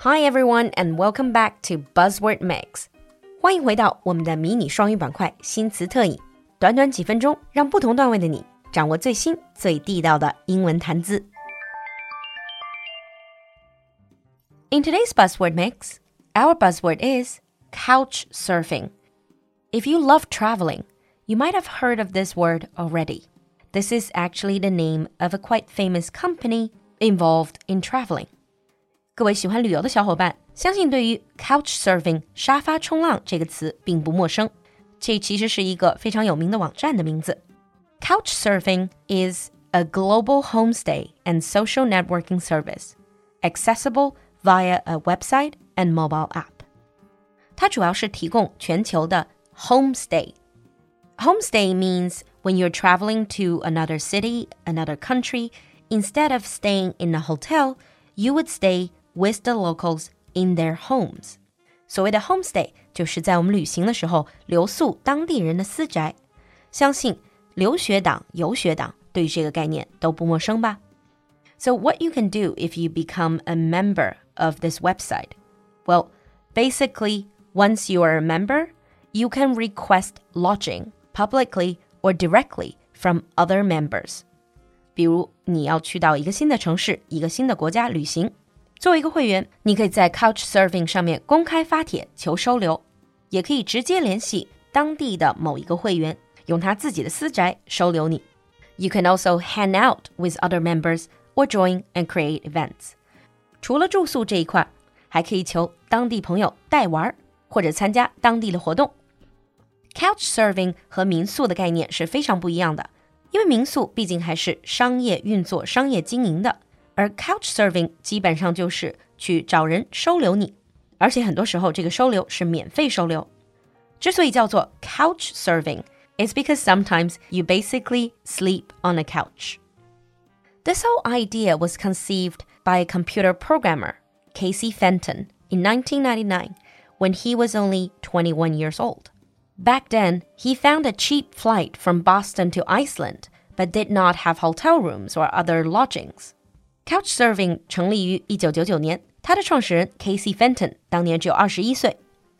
Hi everyone and welcome back to Buzzword Mix。欢迎回到我们的迷你双语板块新词特饮，短短几分钟，让不同段位的你掌握最新最地道的英文谈资。In today's buzzword mix, our buzzword is couch surfing. If you love traveling, you might have heard of this word already. This is actually the name of a quite famous company involved in traveling. 各位喜欢旅游的小伙伴，相信对于 couch surfing 沙发冲浪这个词并不陌生。这其实是一个非常有名的网站的名字。Couch surfing is a global homestay and social networking service, accessible via a website and mobile app. 它主要是提供全球的 homestay. Homestay means when you're traveling to another city, another country, instead of staying in a hotel, you would stay with the locals in their homes. 所谓的 homestay 就是在我们旅行的时候留宿当地人的私宅。相信留学党、游学党对于这个概念都不陌生吧？So what you can do if you become a member of this website? Well, basically, once you are a member, you can request lodging publicly or directly from other members. 比如你要去到一个新的城市、一个新的国家旅行， 作为一个会员，你可以在 Couchsurfing 上面公开发帖求收留，也可以直接联系当地的某一个会员，用他自己的私宅收留你。You can also hang out with other members or join and create events. 除了住宿这一块，还可以求当地朋友代玩或者参加当地的活动。Couch surfing 和民宿的概念是非常不一样的，因为民宿毕竟还是商业运作、商业经营的，而 couch surfing 基本上就是去找人收留你，而且很多时候这个收留是免费收留。之所以叫做 couch surfing。It's because sometimes you basically sleep on a couch. This whole idea was conceived by a computer programmer, Casey Fenton, in 1999 when he was only 21 years old. Back then, he found a cheap flight from Boston to Iceland but did not have hotel rooms or other lodgings. Couchsurfing 成立于1999年，它的创始人 Casey Fenton 当年只有21岁，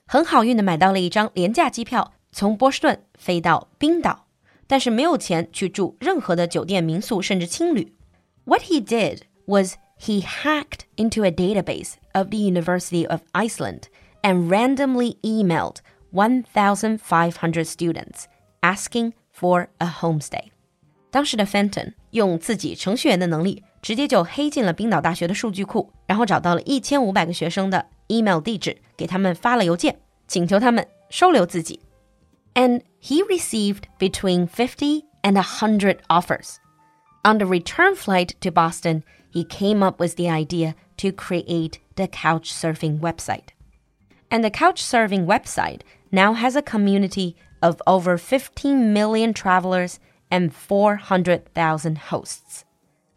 很好运的买到了一张廉价机票，从波士顿飞到冰岛，但是没有钱去住任何的酒店、民宿甚至青旅。What he did was he hacked into a database of the University of Iceland and randomly emailed 1,500 students asking for a homestay. 当时的 Fenton 用自己程序员的能力， 直接就黑进了冰岛大学的数据库，然后找到了一千五百个学生的 email 地址，给他们发了邮件，请求他们收留自己。And he received between 50 and 100 offers. On the return flight to Boston, he came up with the idea to create the Couchsurfing website. And the Couchsurfing website now has a community of over 15 million travelers and 400,000 hosts.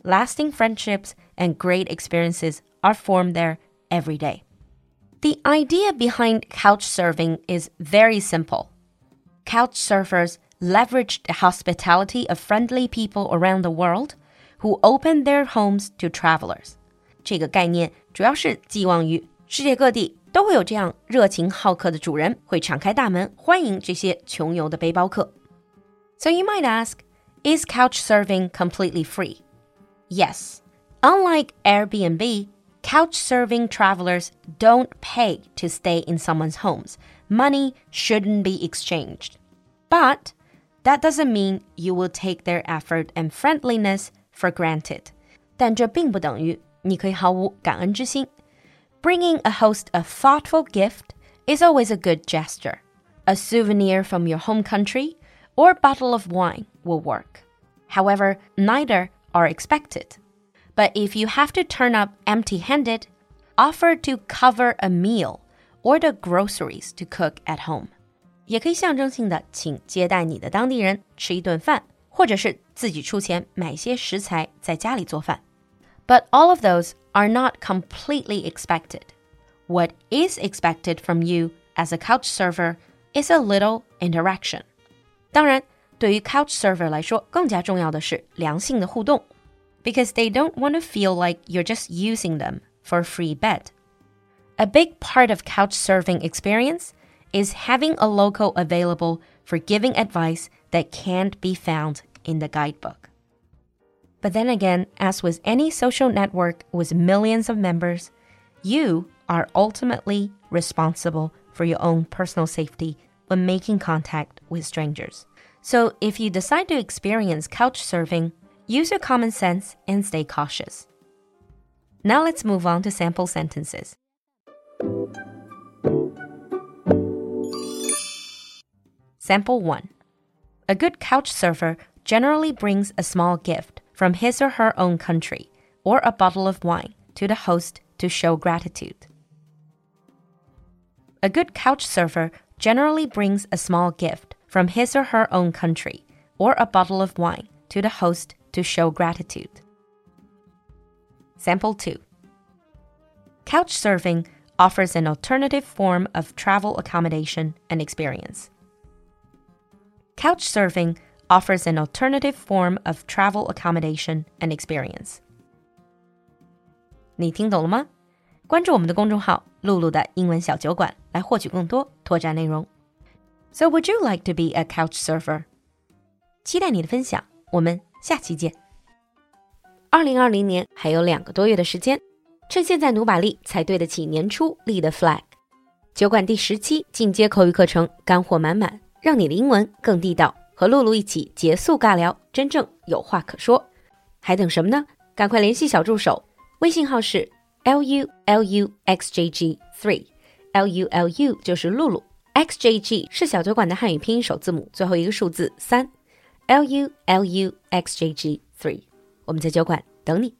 Lasting friendships and great experiences are formed there every day. The idea behind couchsurfing is very simple. Couch surfers leverage the hospitality of friendly people around the world who open their homes to travelers. 这个概念主要是寄望于世界各地都会有这样热情好客的主人，会敞开大门欢迎这些穷游的背包客。So you might ask, is couch surfing completely free? Yes. Unlike Airbnb, couch surfing travelers don't pay to stay in someone's homes. Money shouldn't be exchanged. But that doesn't mean you will take their effort and friendliness for granted. 但这并不等于你可以毫无感恩之心。Bringing a host a thoughtful gift is always a good gesture. A souvenir from your home country or a bottle of wine will work. However, neither are expected. But if you have to turn up empty handed, offer to cover a meal or the groceries to cook at home. but all of those are not completely expected. What is expected from you as a couch surfer is a little interaction. 当然，对于 couch server 来说，更加重要的是良性的互动，because they don't want to feel like you're just using them for a free bed. A big part of couch surfing experience is having a local available for giving advice that can't be found in the guidebook. But then again, as with any social network with millions of members, you are ultimately responsible for your own personal safety when making contact with strangers. So if you decide to experience couch surfing, use your common sense and stay cautious. Now let's move on to sample sentences. Sample 1 A good couch surfer generally brings a small gift from his or her own country or a bottle of wine to the host to show gratitude. A good couch surfer generally brings a small gift from his or her own country or a bottle of wine to the host to show gratitude. Sample 2 Couch surfing offers an alternative form of travel accommodation and experience. Couch surfing offers an alternative form of travel accommodation and experience. 你听懂了吗？关注我们的公众号“露露的英文小酒馆”来获取更多拓展内容。 So would you like to be a couch surfer？期待你的分享，我们下期见。二零二零年还有两个多月的时间，趁现在努把力，才对得起年初立的 flag。酒馆第十期进阶口语课程干货满满，让你的英文更地道。和露露一起结束尬聊，真正有话可说，还等什么呢？赶快联系小助手，微信号是 l u l u x j g three，l u l u 就是露露，x j g 是小酒馆的汉语拼音首字母，最后一个数字三，l u l u x j g three，我们在酒馆等你。